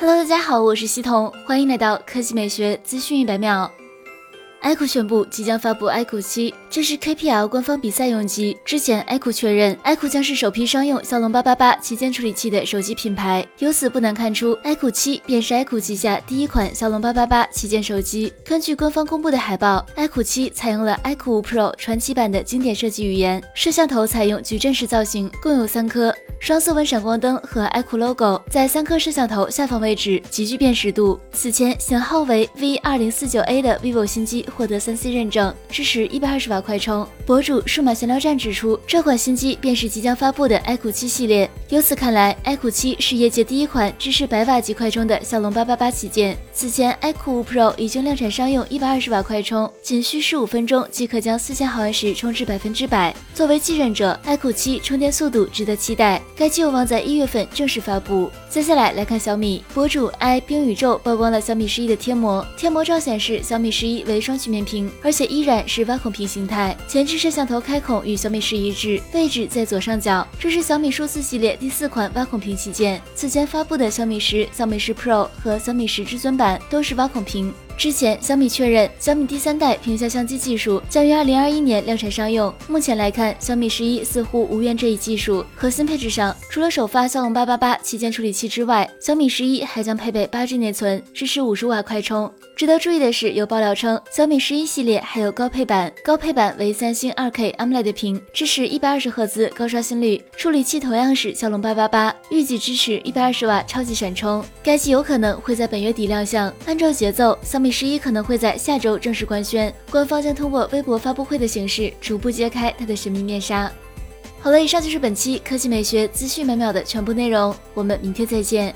Hello，大家好，我是西彤，欢迎来到科技美学资讯一百秒。iQOO 宣布即将发布 iQOO 七，这是 KPL 官方比赛用机。之前 iQOO 确认，iQOO 将是首批商用骁龙八八八旗舰处理器的手机品牌。由此不难看出，iQOO 七便是 iQOO 旗下第一款骁龙八八八旗舰手机。根据官方公布的海报，iQOO 七采用了 iQOO 5 Pro 传奇版的经典设计语言，摄像头采用矩阵式造型，共有三颗。双色温闪光灯和 iQOO logo 在三颗摄像头下方位置，极具辨识度。此前型号为 V 二零四九 A 的 vivo 新机获得三 C 认证，支持一百二十瓦快充。博主数码闲聊站指出，这款新机便是即将发布的 iQOO 七系列。由此看来，iQOO 七是业界第一款支持百瓦级快充的骁龙八八八旗舰。此前，iQOO 5 Pro 已经量产商用一百二十瓦快充，仅需十五分钟即可将四千毫安时充至百分之百。作为继任者，iQOO 七充电速度值得期待。该机有望在一月份正式发布。接下来来看小米，博主 i 冰宇宙曝光了小米十一的贴膜。贴膜照显示小米十一为双曲面屏，而且依然是挖孔屏形态。前置摄像头开孔与小米十一致，位置在左上角。这是小米数字系列第四款挖孔屏旗舰。此前发布的小米十、小米十 Pro 和小米十至尊版都是挖孔屏。之前，小米确认小米第三代屏下相机技术将于二零二一年量产商用。目前来看，小米十一似乎无缘这一技术。核心配置上，除了首发骁龙八八八旗舰处理器之外，小米十一还将配备八 G 内存，支持五十瓦快充。值得注意的是，有爆料称小米十一系列还有高配版，高配版为三星二 K AMOLED 屏，支持一百二十赫兹高刷新率。处理器同样是骁龙八八八，预计支持一百二十瓦超级闪充。该机有可能会在本月底亮相。按照节奏，小米十一可能会在下周正式官宣，官方将通过微博发布会的形式逐步揭开它的神秘面纱。好了，以上就是本期科技美学资讯每秒的全部内容，我们明天再见。